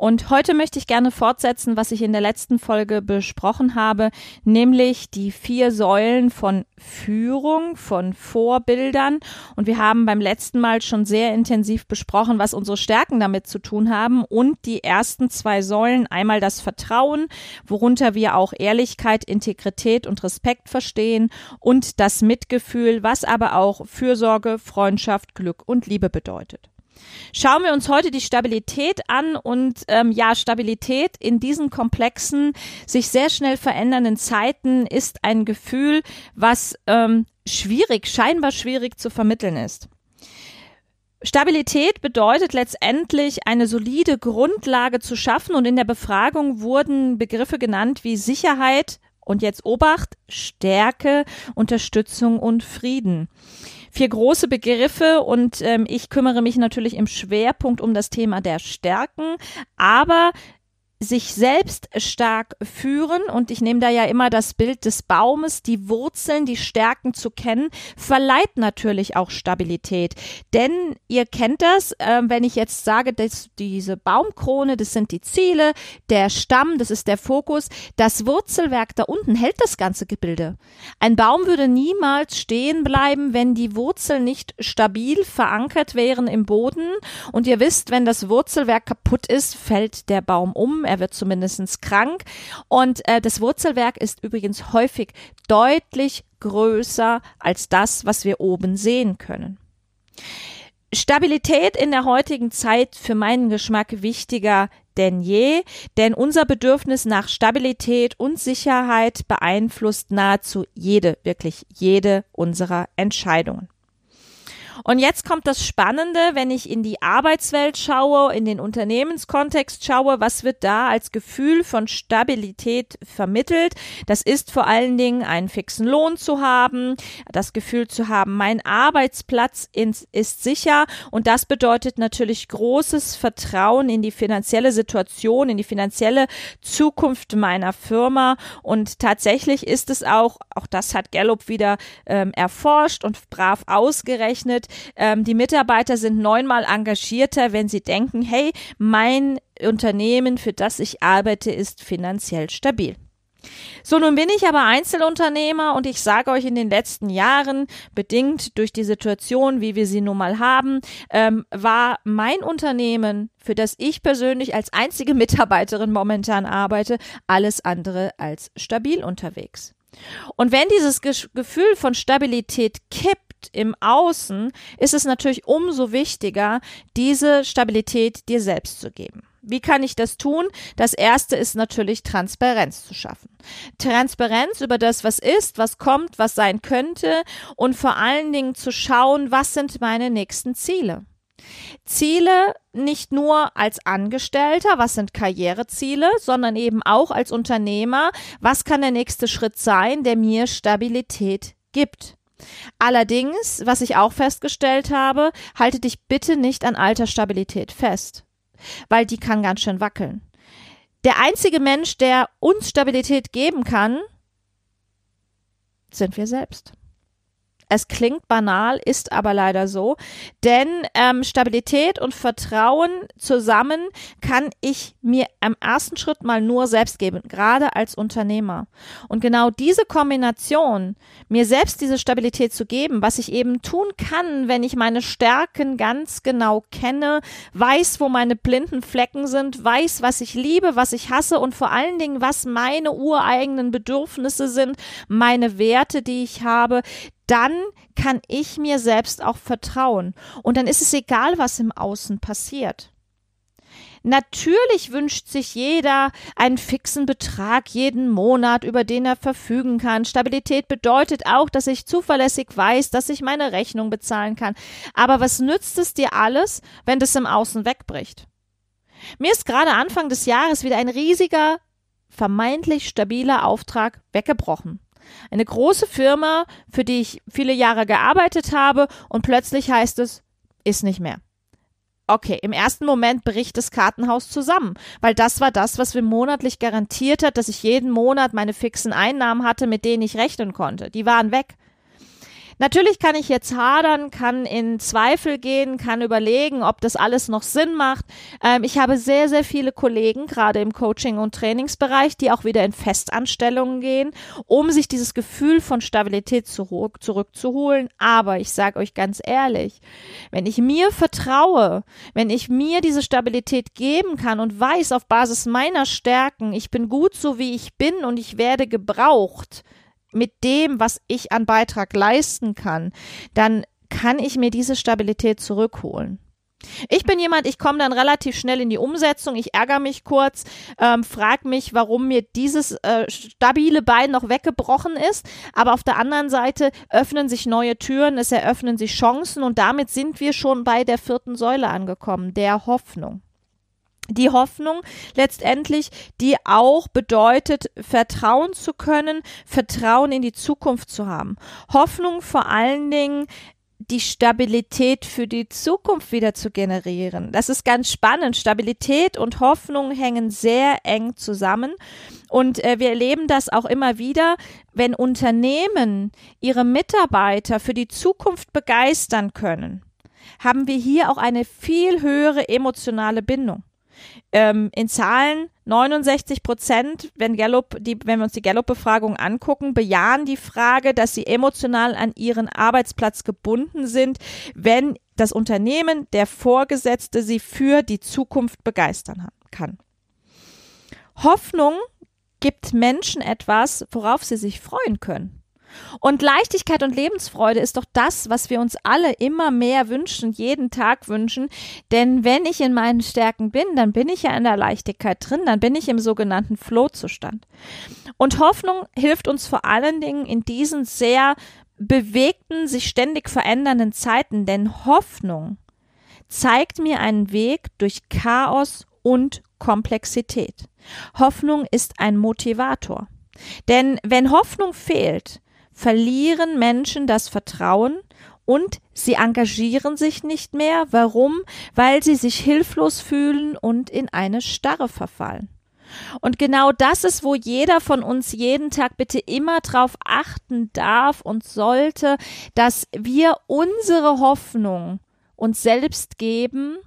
Und heute möchte ich gerne fortsetzen, was ich in der letzten Folge besprochen habe, nämlich die vier Säulen von Führung, von Vorbildern. Und wir haben beim letzten Mal schon sehr intensiv besprochen, was unsere Stärken damit zu tun haben. Und die ersten zwei Säulen, einmal das Vertrauen, worunter wir auch Ehrlichkeit, Integrität und Respekt verstehen und das Mitgefühl, was aber auch Fürsorge, Freundschaft, Glück und Liebe bedeutet. Schauen wir uns heute die Stabilität an und ähm, ja, Stabilität in diesen komplexen, sich sehr schnell verändernden Zeiten ist ein Gefühl, was ähm, schwierig, scheinbar schwierig zu vermitteln ist. Stabilität bedeutet letztendlich eine solide Grundlage zu schaffen und in der Befragung wurden Begriffe genannt wie Sicherheit und jetzt Obacht, Stärke, Unterstützung und Frieden vier große Begriffe und ähm, ich kümmere mich natürlich im Schwerpunkt um das Thema der Stärken, aber sich selbst stark führen und ich nehme da ja immer das Bild des Baumes, die Wurzeln, die Stärken zu kennen, verleiht natürlich auch Stabilität. Denn ihr kennt das, äh, wenn ich jetzt sage, dass diese Baumkrone, das sind die Ziele, der Stamm, das ist der Fokus, das Wurzelwerk da unten hält das ganze Gebilde. Ein Baum würde niemals stehen bleiben, wenn die Wurzeln nicht stabil verankert wären im Boden und ihr wisst, wenn das Wurzelwerk kaputt ist, fällt der Baum um, er wird zumindest krank. Und äh, das Wurzelwerk ist übrigens häufig deutlich größer als das, was wir oben sehen können. Stabilität in der heutigen Zeit für meinen Geschmack wichtiger denn je, denn unser Bedürfnis nach Stabilität und Sicherheit beeinflusst nahezu jede, wirklich jede unserer Entscheidungen. Und jetzt kommt das Spannende, wenn ich in die Arbeitswelt schaue, in den Unternehmenskontext schaue, was wird da als Gefühl von Stabilität vermittelt? Das ist vor allen Dingen einen fixen Lohn zu haben, das Gefühl zu haben, mein Arbeitsplatz ist sicher und das bedeutet natürlich großes Vertrauen in die finanzielle Situation, in die finanzielle Zukunft meiner Firma und tatsächlich ist es auch, auch das hat Gallup wieder ähm, erforscht und brav ausgerechnet, ähm, die Mitarbeiter sind neunmal engagierter, wenn sie denken, hey, mein Unternehmen, für das ich arbeite, ist finanziell stabil. So, nun bin ich aber Einzelunternehmer und ich sage euch in den letzten Jahren, bedingt durch die Situation, wie wir sie nun mal haben, ähm, war mein Unternehmen, für das ich persönlich als einzige Mitarbeiterin momentan arbeite, alles andere als stabil unterwegs. Und wenn dieses Gefühl von Stabilität kippt, im Außen, ist es natürlich umso wichtiger, diese Stabilität dir selbst zu geben. Wie kann ich das tun? Das erste ist natürlich Transparenz zu schaffen. Transparenz über das, was ist, was kommt, was sein könnte und vor allen Dingen zu schauen, was sind meine nächsten Ziele. Ziele nicht nur als Angestellter, was sind Karriereziele, sondern eben auch als Unternehmer, was kann der nächste Schritt sein, der mir Stabilität gibt. Allerdings, was ich auch festgestellt habe, halte dich bitte nicht an alter Stabilität fest, weil die kann ganz schön wackeln. Der einzige Mensch, der uns Stabilität geben kann, sind wir selbst. Es klingt banal, ist aber leider so. Denn ähm, Stabilität und Vertrauen zusammen kann ich mir im ersten Schritt mal nur selbst geben, gerade als Unternehmer. Und genau diese Kombination, mir selbst diese Stabilität zu geben, was ich eben tun kann, wenn ich meine Stärken ganz genau kenne, weiß, wo meine blinden Flecken sind, weiß, was ich liebe, was ich hasse und vor allen Dingen, was meine ureigenen Bedürfnisse sind, meine Werte, die ich habe, dann kann ich mir selbst auch vertrauen. Und dann ist es egal, was im Außen passiert. Natürlich wünscht sich jeder einen fixen Betrag jeden Monat, über den er verfügen kann. Stabilität bedeutet auch, dass ich zuverlässig weiß, dass ich meine Rechnung bezahlen kann. Aber was nützt es dir alles, wenn das im Außen wegbricht? Mir ist gerade Anfang des Jahres wieder ein riesiger, vermeintlich stabiler Auftrag weggebrochen. Eine große Firma, für die ich viele Jahre gearbeitet habe und plötzlich heißt es, ist nicht mehr. Okay, im ersten Moment bricht das Kartenhaus zusammen, weil das war das, was mir monatlich garantiert hat, dass ich jeden Monat meine fixen Einnahmen hatte, mit denen ich rechnen konnte. Die waren weg. Natürlich kann ich jetzt hadern, kann in Zweifel gehen, kann überlegen, ob das alles noch Sinn macht. Ähm, ich habe sehr, sehr viele Kollegen, gerade im Coaching- und Trainingsbereich, die auch wieder in Festanstellungen gehen, um sich dieses Gefühl von Stabilität zurück, zurückzuholen. Aber ich sage euch ganz ehrlich, wenn ich mir vertraue, wenn ich mir diese Stabilität geben kann und weiß auf Basis meiner Stärken, ich bin gut so wie ich bin und ich werde gebraucht, mit dem, was ich an Beitrag leisten kann, dann kann ich mir diese Stabilität zurückholen. Ich bin jemand, ich komme dann relativ schnell in die Umsetzung, ich ärgere mich kurz, ähm, frage mich, warum mir dieses äh, stabile Bein noch weggebrochen ist, aber auf der anderen Seite öffnen sich neue Türen, es eröffnen sich Chancen und damit sind wir schon bei der vierten Säule angekommen, der Hoffnung die Hoffnung letztendlich, die auch bedeutet, vertrauen zu können, Vertrauen in die Zukunft zu haben. Hoffnung vor allen Dingen die Stabilität für die Zukunft wieder zu generieren. Das ist ganz spannend. Stabilität und Hoffnung hängen sehr eng zusammen. Und äh, wir erleben das auch immer wieder, wenn Unternehmen ihre Mitarbeiter für die Zukunft begeistern können, haben wir hier auch eine viel höhere emotionale Bindung. Ähm, in Zahlen 69 Prozent, wenn Gallup, die, wenn wir uns die Gallup-Befragung angucken, bejahen die Frage, dass sie emotional an ihren Arbeitsplatz gebunden sind, wenn das Unternehmen, der Vorgesetzte, sie für die Zukunft begeistern kann. Hoffnung gibt Menschen etwas, worauf sie sich freuen können. Und Leichtigkeit und Lebensfreude ist doch das, was wir uns alle immer mehr wünschen, jeden Tag wünschen. Denn wenn ich in meinen Stärken bin, dann bin ich ja in der Leichtigkeit drin, dann bin ich im sogenannten Flow-Zustand. Und Hoffnung hilft uns vor allen Dingen in diesen sehr bewegten, sich ständig verändernden Zeiten, denn Hoffnung zeigt mir einen Weg durch Chaos und Komplexität. Hoffnung ist ein Motivator. Denn wenn Hoffnung fehlt, verlieren Menschen das Vertrauen und sie engagieren sich nicht mehr. Warum? Weil sie sich hilflos fühlen und in eine Starre verfallen. Und genau das ist, wo jeder von uns jeden Tag bitte immer drauf achten darf und sollte, dass wir unsere Hoffnung uns selbst geben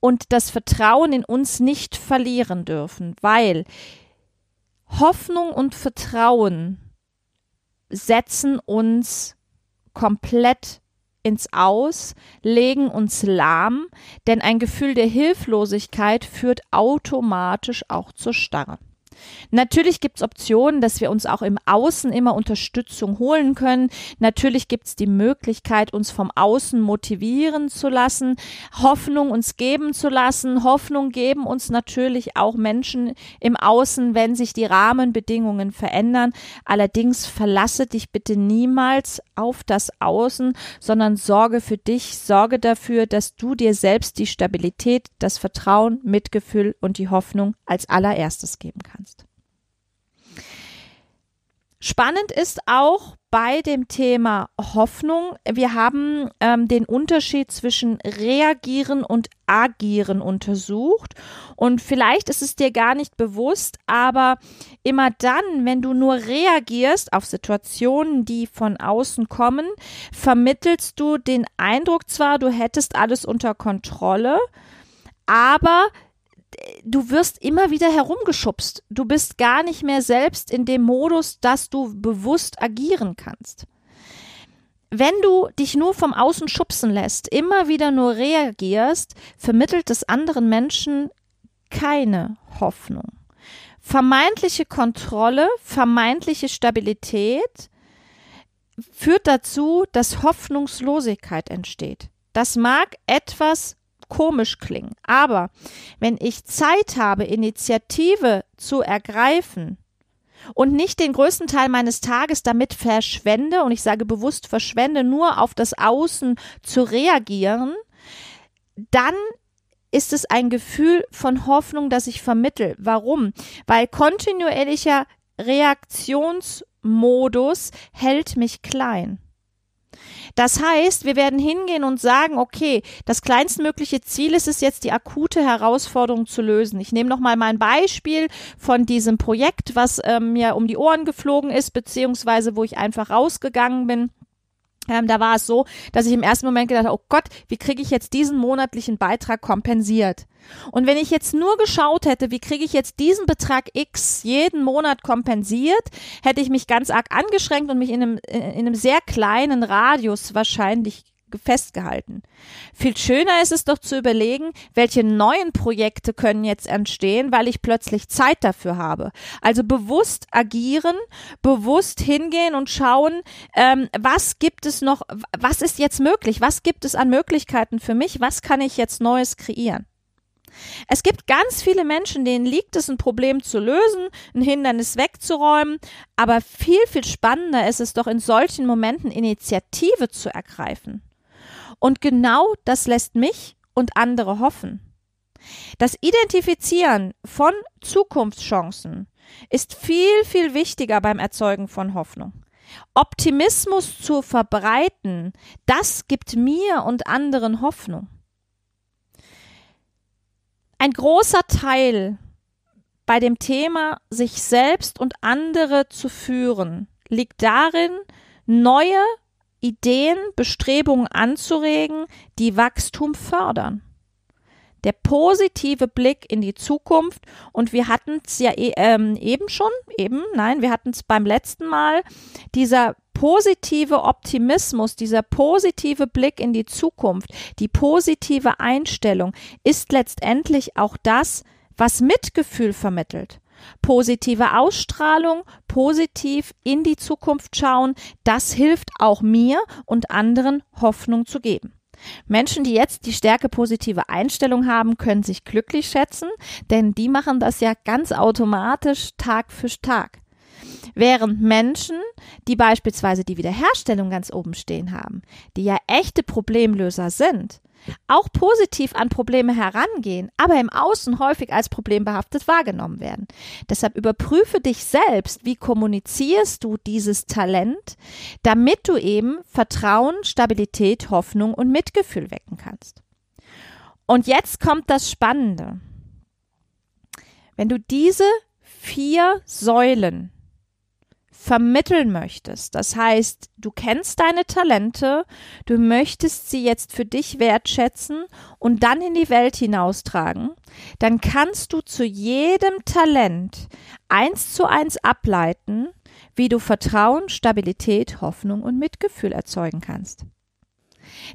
und das Vertrauen in uns nicht verlieren dürfen, weil Hoffnung und Vertrauen setzen uns komplett ins Aus, legen uns lahm, denn ein Gefühl der Hilflosigkeit führt automatisch auch zur Starre. Natürlich gibt es Optionen, dass wir uns auch im Außen immer Unterstützung holen können. Natürlich gibt es die Möglichkeit, uns vom Außen motivieren zu lassen, Hoffnung uns geben zu lassen. Hoffnung geben uns natürlich auch Menschen im Außen, wenn sich die Rahmenbedingungen verändern. Allerdings verlasse dich bitte niemals auf das Außen, sondern sorge für dich, sorge dafür, dass du dir selbst die Stabilität, das Vertrauen, Mitgefühl und die Hoffnung als allererstes geben kannst. Spannend ist auch bei dem Thema Hoffnung. Wir haben ähm, den Unterschied zwischen reagieren und agieren untersucht. Und vielleicht ist es dir gar nicht bewusst, aber immer dann, wenn du nur reagierst auf Situationen, die von außen kommen, vermittelst du den Eindruck zwar, du hättest alles unter Kontrolle, aber du wirst immer wieder herumgeschubst. Du bist gar nicht mehr selbst in dem Modus, dass du bewusst agieren kannst. Wenn du dich nur vom Außen schubsen lässt, immer wieder nur reagierst, vermittelt es anderen Menschen keine Hoffnung. Vermeintliche Kontrolle, vermeintliche Stabilität führt dazu, dass Hoffnungslosigkeit entsteht. Das mag etwas komisch klingen. Aber wenn ich Zeit habe, Initiative zu ergreifen und nicht den größten Teil meines Tages damit verschwende, und ich sage bewusst verschwende, nur auf das Außen zu reagieren, dann ist es ein Gefühl von Hoffnung, das ich vermittel. Warum? Weil kontinuierlicher Reaktionsmodus hält mich klein. Das heißt, wir werden hingehen und sagen, okay, das kleinstmögliche Ziel ist es jetzt, die akute Herausforderung zu lösen. Ich nehme nochmal mein Beispiel von diesem Projekt, was ähm, mir um die Ohren geflogen ist, beziehungsweise wo ich einfach rausgegangen bin ähm, da war es so, dass ich im ersten Moment gedacht habe, oh Gott, wie kriege ich jetzt diesen monatlichen Beitrag kompensiert? Und wenn ich jetzt nur geschaut hätte, wie kriege ich jetzt diesen Betrag X jeden Monat kompensiert, hätte ich mich ganz arg angeschränkt und mich in einem, in einem sehr kleinen Radius wahrscheinlich festgehalten. Viel schöner ist es doch zu überlegen, welche neuen Projekte können jetzt entstehen, weil ich plötzlich Zeit dafür habe. Also bewusst agieren, bewusst hingehen und schauen, ähm, was gibt es noch, was ist jetzt möglich, was gibt es an Möglichkeiten für mich, was kann ich jetzt Neues kreieren. Es gibt ganz viele Menschen, denen liegt es, ein Problem zu lösen, ein Hindernis wegzuräumen, aber viel, viel spannender ist es doch in solchen Momenten Initiative zu ergreifen. Und genau das lässt mich und andere hoffen. Das Identifizieren von Zukunftschancen ist viel, viel wichtiger beim Erzeugen von Hoffnung. Optimismus zu verbreiten, das gibt mir und anderen Hoffnung. Ein großer Teil bei dem Thema, sich selbst und andere zu führen, liegt darin, neue Ideen, Bestrebungen anzuregen, die Wachstum fördern. Der positive Blick in die Zukunft. Und wir hatten es ja e ähm, eben schon, eben, nein, wir hatten es beim letzten Mal, dieser positive Optimismus, dieser positive Blick in die Zukunft, die positive Einstellung ist letztendlich auch das, was Mitgefühl vermittelt positive Ausstrahlung, positiv in die Zukunft schauen, das hilft auch mir und anderen Hoffnung zu geben. Menschen, die jetzt die Stärke positive Einstellung haben, können sich glücklich schätzen, denn die machen das ja ganz automatisch Tag für Tag. Während Menschen, die beispielsweise die Wiederherstellung ganz oben stehen haben, die ja echte Problemlöser sind, auch positiv an Probleme herangehen, aber im Außen häufig als problembehaftet wahrgenommen werden. Deshalb überprüfe dich selbst, wie kommunizierst du dieses Talent, damit du eben Vertrauen, Stabilität, Hoffnung und Mitgefühl wecken kannst. Und jetzt kommt das Spannende. Wenn du diese vier Säulen vermitteln möchtest. Das heißt, du kennst deine Talente, du möchtest sie jetzt für dich wertschätzen und dann in die Welt hinaustragen, dann kannst du zu jedem Talent eins zu eins ableiten, wie du Vertrauen, Stabilität, Hoffnung und Mitgefühl erzeugen kannst.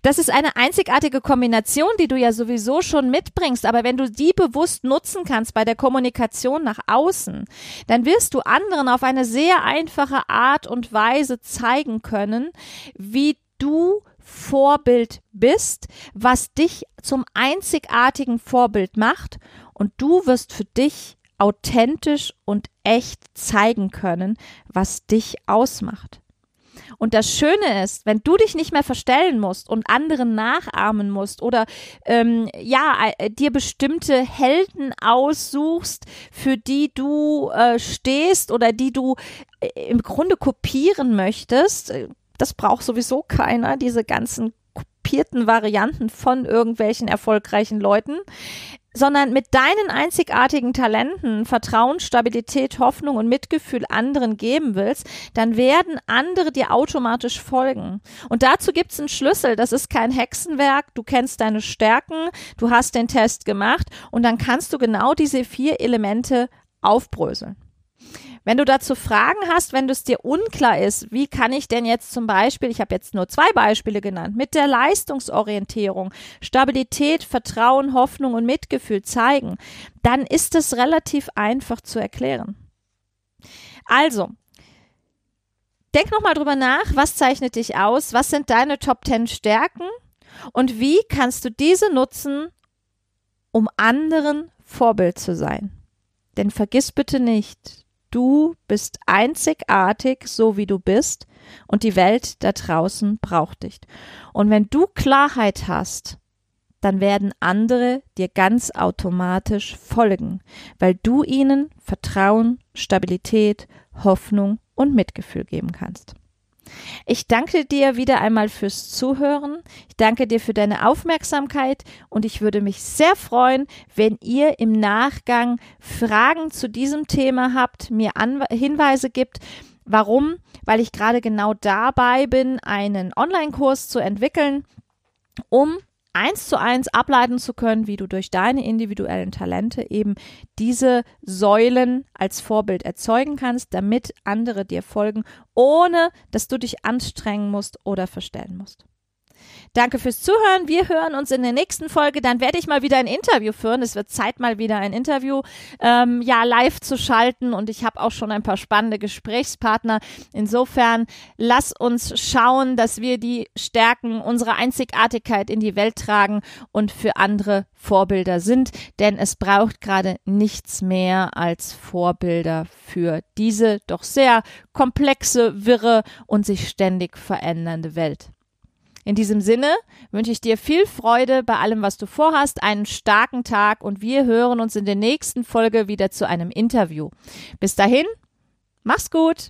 Das ist eine einzigartige Kombination, die du ja sowieso schon mitbringst. Aber wenn du die bewusst nutzen kannst bei der Kommunikation nach außen, dann wirst du anderen auf eine sehr einfache Art und Weise zeigen können, wie du Vorbild bist, was dich zum einzigartigen Vorbild macht und du wirst für dich authentisch und echt zeigen können, was dich ausmacht. Und das Schöne ist, wenn du dich nicht mehr verstellen musst und anderen nachahmen musst oder ähm, ja äh, dir bestimmte Helden aussuchst, für die du äh, stehst oder die du äh, im Grunde kopieren möchtest, äh, das braucht sowieso keiner, diese ganzen kopierten Varianten von irgendwelchen erfolgreichen Leuten sondern mit deinen einzigartigen Talenten Vertrauen, Stabilität, Hoffnung und Mitgefühl anderen geben willst, dann werden andere dir automatisch folgen. Und dazu gibt's einen Schlüssel. Das ist kein Hexenwerk. Du kennst deine Stärken, du hast den Test gemacht und dann kannst du genau diese vier Elemente aufbröseln. Wenn du dazu Fragen hast, wenn es dir unklar ist, wie kann ich denn jetzt zum Beispiel, ich habe jetzt nur zwei Beispiele genannt, mit der Leistungsorientierung Stabilität, Vertrauen, Hoffnung und Mitgefühl zeigen, dann ist es relativ einfach zu erklären. Also, denk nochmal drüber nach, was zeichnet dich aus, was sind deine Top 10 Stärken und wie kannst du diese nutzen, um anderen Vorbild zu sein. Denn vergiss bitte nicht, Du bist einzigartig, so wie du bist, und die Welt da draußen braucht dich. Und wenn du Klarheit hast, dann werden andere dir ganz automatisch folgen, weil du ihnen Vertrauen, Stabilität, Hoffnung und Mitgefühl geben kannst. Ich danke dir wieder einmal fürs Zuhören. Ich danke dir für deine Aufmerksamkeit und ich würde mich sehr freuen, wenn ihr im Nachgang Fragen zu diesem Thema habt, mir An Hinweise gibt. Warum? Weil ich gerade genau dabei bin, einen Online-Kurs zu entwickeln, um eins zu eins ableiten zu können, wie du durch deine individuellen Talente eben diese Säulen als Vorbild erzeugen kannst, damit andere dir folgen, ohne dass du dich anstrengen musst oder verstellen musst. Danke fürs Zuhören. Wir hören uns in der nächsten Folge. Dann werde ich mal wieder ein Interview führen. Es wird Zeit, mal wieder ein Interview ähm, ja live zu schalten. Und ich habe auch schon ein paar spannende Gesprächspartner. Insofern lass uns schauen, dass wir die Stärken unserer Einzigartigkeit in die Welt tragen und für andere Vorbilder sind. Denn es braucht gerade nichts mehr als Vorbilder für diese doch sehr komplexe, wirre und sich ständig verändernde Welt. In diesem Sinne wünsche ich dir viel Freude bei allem, was du vorhast, einen starken Tag und wir hören uns in der nächsten Folge wieder zu einem Interview. Bis dahin, mach's gut!